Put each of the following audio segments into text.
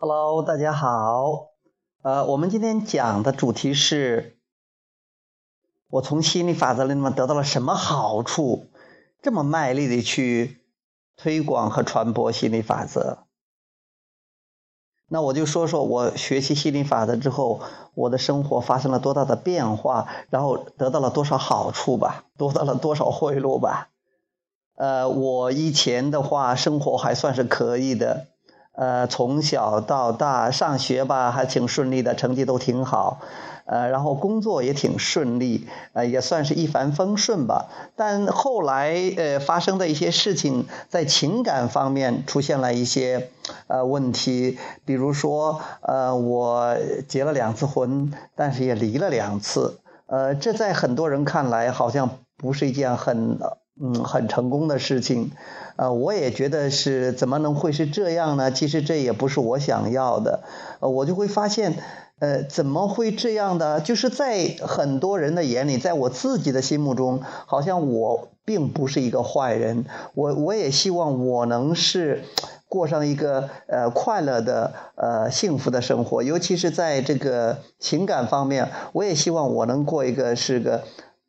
Hello，大家好。呃，我们今天讲的主题是，我从心理法则里面得到了什么好处？这么卖力的去推广和传播心理法则。那我就说说我学习心理法则之后，我的生活发生了多大的变化，然后得到了多少好处吧，得到了多少贿赂吧。呃，我以前的话，生活还算是可以的。呃，从小到大上学吧，还挺顺利的，成绩都挺好。呃，然后工作也挺顺利，呃，也算是一帆风顺吧。但后来呃发生的一些事情，在情感方面出现了一些呃问题，比如说呃我结了两次婚，但是也离了两次。呃，这在很多人看来好像不是一件很。嗯，很成功的事情，呃，我也觉得是，怎么能会是这样呢？其实这也不是我想要的，呃，我就会发现，呃，怎么会这样的？就是在很多人的眼里，在我自己的心目中，好像我并不是一个坏人，我我也希望我能是过上一个呃快乐的呃幸福的生活，尤其是在这个情感方面，我也希望我能过一个是个。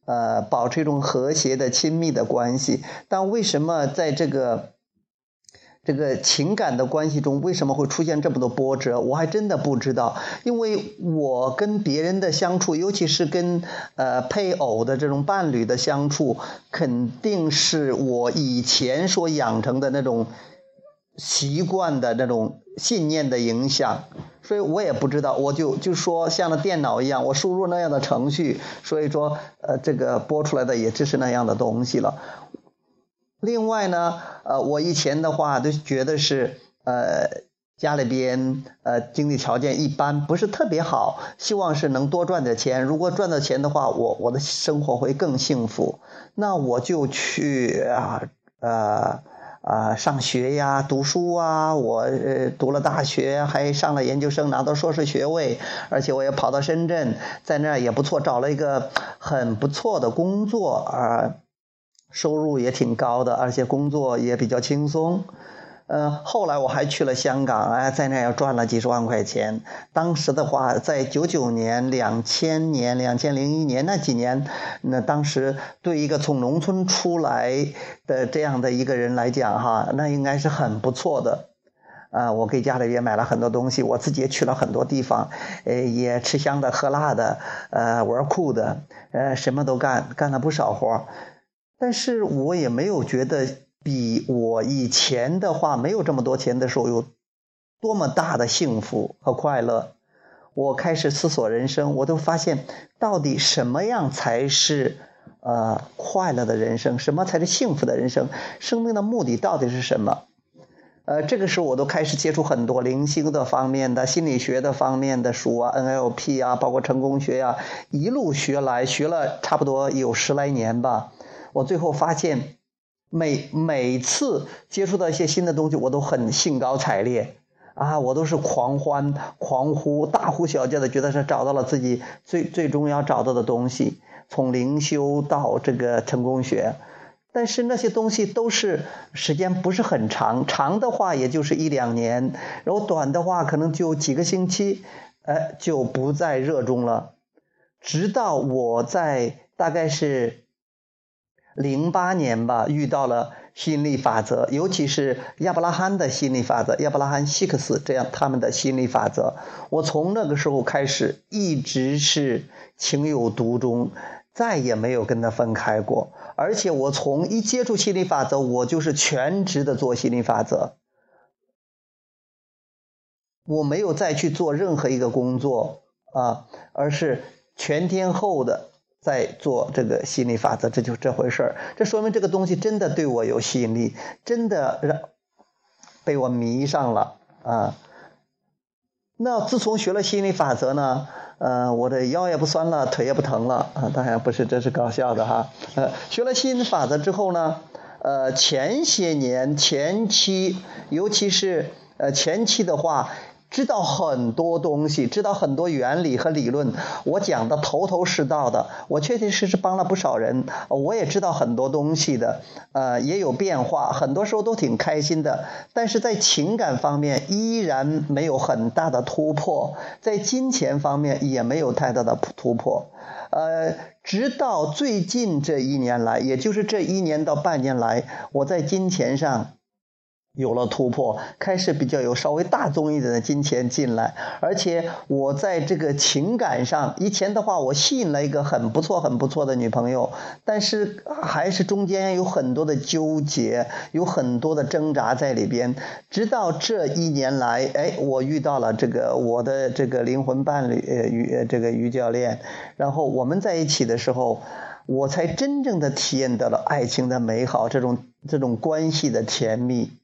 呃，保持一种和谐的、亲密的关系，但为什么在这个这个情感的关系中，为什么会出现这么多波折？我还真的不知道。因为我跟别人的相处，尤其是跟呃配偶的这种伴侣的相处，肯定是我以前所养成的那种。习惯的那种信念的影响，所以我也不知道，我就就说像那电脑一样，我输入那样的程序，所以说呃这个播出来的也只是那样的东西了。另外呢，呃我以前的话都觉得是呃家里边呃经济条件一般，不是特别好，希望是能多赚点钱。如果赚到钱的话，我我的生活会更幸福。那我就去啊呃。啊，上学呀，读书啊，我呃读了大学，还上了研究生，拿到硕士学位，而且我也跑到深圳，在那儿也不错，找了一个很不错的工作啊，收入也挺高的，而且工作也比较轻松。呃，后来我还去了香港，哎，在那又赚了几十万块钱。当时的话，在九九年、两千年、两千零一年那几年，那当时对一个从农村出来的这样的一个人来讲，哈，那应该是很不错的。啊，我给家里也买了很多东西，我自己也去了很多地方，呃，也吃香的喝辣的，呃，玩酷的，呃，什么都干，干了不少活但是我也没有觉得。比我以前的话没有这么多钱的时候有多么大的幸福和快乐。我开始思索人生，我都发现到底什么样才是呃快乐的人生，什么才是幸福的人生？生命的目的到底是什么？呃，这个时候我都开始接触很多灵性的方面的、心理学的方面的书啊，NLP 啊，包括成功学呀，一路学来，学了差不多有十来年吧。我最后发现。每每次接触到一些新的东西，我都很兴高采烈啊，我都是狂欢、狂呼、大呼小叫的，觉得是找到了自己最最终要找到的东西。从灵修到这个成功学，但是那些东西都是时间不是很长，长的话也就是一两年，然后短的话可能就几个星期，呃，就不再热衷了。直到我在大概是。零八年吧，遇到了心理法则，尤其是亚伯拉罕的心理法则，亚伯拉罕·希克斯这样他们的心理法则。我从那个时候开始，一直是情有独钟，再也没有跟他分开过。而且我从一接触心理法则，我就是全职的做心理法则，我没有再去做任何一个工作啊，而是全天候的。在做这个心理法则，这就是这回事儿。这说明这个东西真的对我有吸引力，真的让被我迷上了啊。那自从学了心理法则呢，呃，我的腰也不酸了，腿也不疼了啊。当然不是，这是搞笑的哈。呃，学了心理法则之后呢，呃，前些年前期，尤其是呃前期的话。知道很多东西，知道很多原理和理论，我讲的头头是道的，我确确实实帮了不少人，我也知道很多东西的，呃，也有变化，很多时候都挺开心的，但是在情感方面依然没有很大的突破，在金钱方面也没有太大的突破，呃，直到最近这一年来，也就是这一年到半年来，我在金钱上。有了突破，开始比较有稍微大宗一点的金钱进来，而且我在这个情感上，以前的话我吸引了一个很不错、很不错的女朋友，但是还是中间有很多的纠结，有很多的挣扎在里边。直到这一年来，哎，我遇到了这个我的这个灵魂伴侣，呃，于这个于教练，然后我们在一起的时候，我才真正的体验到了爱情的美好，这种这种关系的甜蜜。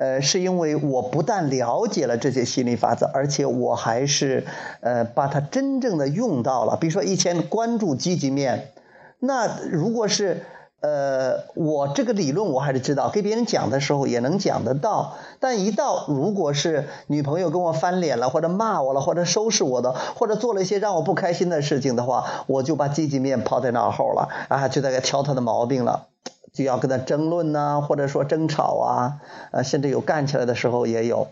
呃，是因为我不但了解了这些心理法则，而且我还是呃把它真正的用到了。比如说以前关注积极面，那如果是呃我这个理论我还是知道，给别人讲的时候也能讲得到。但一到如果是女朋友跟我翻脸了，或者骂我了，或者收拾我的，或者做了一些让我不开心的事情的话，我就把积极面抛在脑后了啊，就在挑她的毛病了。就要跟他争论呐，或者说争吵啊，呃，甚至有干起来的时候也有。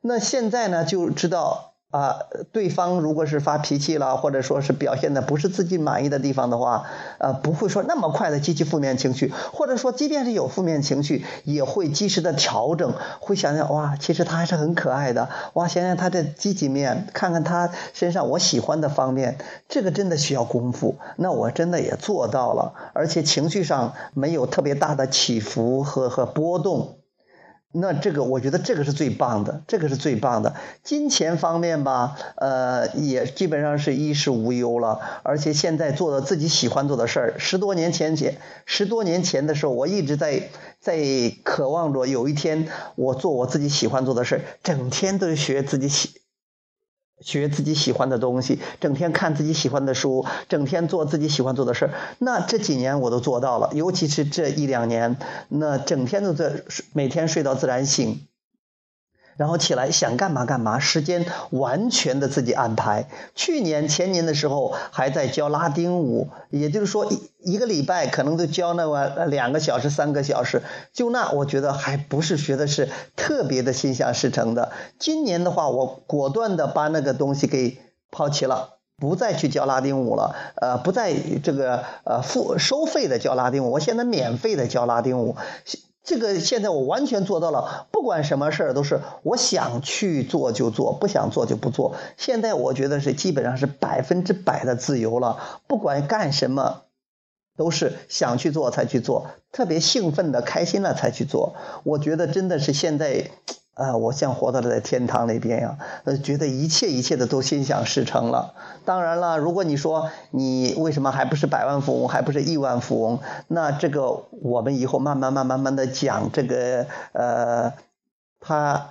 那现在呢，就知道。啊，对方如果是发脾气了，或者说是表现的不是自己满意的地方的话，呃，不会说那么快的激起负面情绪，或者说即便是有负面情绪，也会及时的调整，会想想哇，其实他还是很可爱的，哇，想想他的积极面，看看他身上我喜欢的方面，这个真的需要功夫。那我真的也做到了，而且情绪上没有特别大的起伏和和波动。那这个我觉得这个是最棒的，这个是最棒的。金钱方面吧，呃，也基本上是衣食无忧了，而且现在做的自己喜欢做的事儿。十多年前前，十多年前的时候，我一直在在渴望着有一天我做我自己喜欢做的事儿，整天都学自己喜。学自己喜欢的东西，整天看自己喜欢的书，整天做自己喜欢做的事。那这几年我都做到了，尤其是这一两年，那整天都在每天睡到自然醒。然后起来想干嘛干嘛，时间完全的自己安排。去年前年的时候还在教拉丁舞，也就是说一一个礼拜可能都教那么两个小时、三个小时，就那我觉得还不是学的是特别的心想事成的。今年的话，我果断的把那个东西给抛弃了，不再去教拉丁舞了，呃，不再这个呃付收费的教拉丁舞，我现在免费的教拉丁舞。这个现在我完全做到了，不管什么事儿都是我想去做就做，不想做就不做。现在我觉得是基本上是百分之百的自由了，不管干什么，都是想去做才去做，特别兴奋的、开心了才去做。我觉得真的是现在。啊，我像活到了在天堂那边呀，呃，觉得一切一切的都心想事成了。当然了，如果你说你为什么还不是百万富翁，还不是亿万富翁，那这个我们以后慢慢慢慢慢的讲这个，呃，他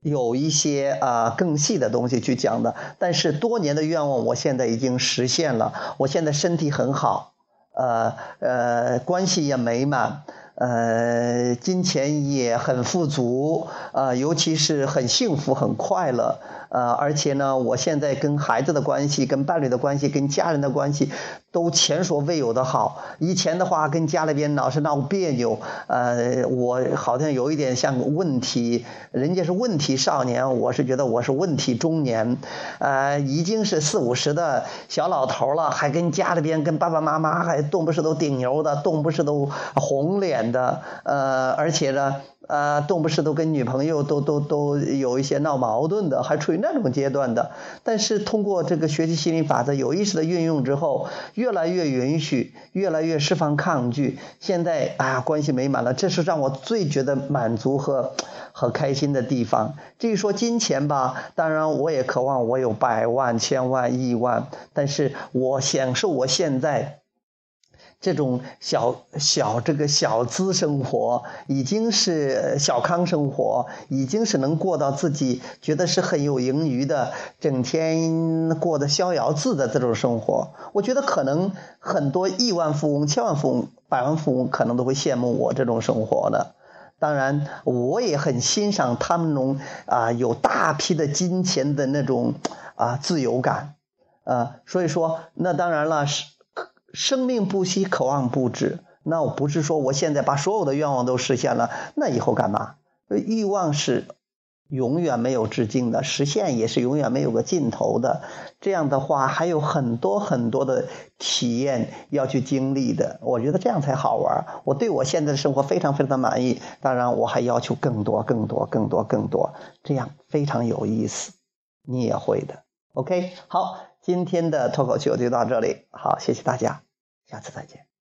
有一些啊更细的东西去讲的。但是多年的愿望，我现在已经实现了。我现在身体很好，呃呃，关系也美满。呃，金钱也很富足，呃，尤其是很幸福、很快乐，呃，而且呢，我现在跟孩子的关系、跟伴侣的关系、跟家人的关系。都前所未有的好。以前的话，跟家里边老是闹别扭，呃，我好像有一点像问题，人家是问题少年，我是觉得我是问题中年，呃，已经是四五十的小老头了，还跟家里边跟爸爸妈妈还动不是都顶牛的，动不是都红脸的，呃，而且呢。啊，动不是都跟女朋友都都都有一些闹矛盾的，还处于那种阶段的。但是通过这个学习心理法则，有意识的运用之后，越来越允许，越来越释放抗拒。现在啊，关系美满了，这是让我最觉得满足和和开心的地方。至于说金钱吧，当然我也渴望我有百万、千万、亿万，但是我享受我现在。这种小小这个小资生活，已经是小康生活，已经是能过到自己觉得是很有盈余的，整天过得逍遥自的这种生活。我觉得可能很多亿万富翁、千万富翁、百万富翁可能都会羡慕我这种生活的。当然，我也很欣赏他们那种啊有大批的金钱的那种啊自由感，啊，所以说那当然了，生生命不息，渴望不止。那我不是说我现在把所有的愿望都实现了，那以后干嘛？欲望是永远没有止境的，实现也是永远没有个尽头的。这样的话，还有很多很多的体验要去经历的。我觉得这样才好玩。我对我现在的生活非常非常的满意。当然，我还要求更多、更多、更多、更多，这样非常有意思。你也会的。OK，好，今天的脱口秀就到这里。好，谢谢大家，下次再见。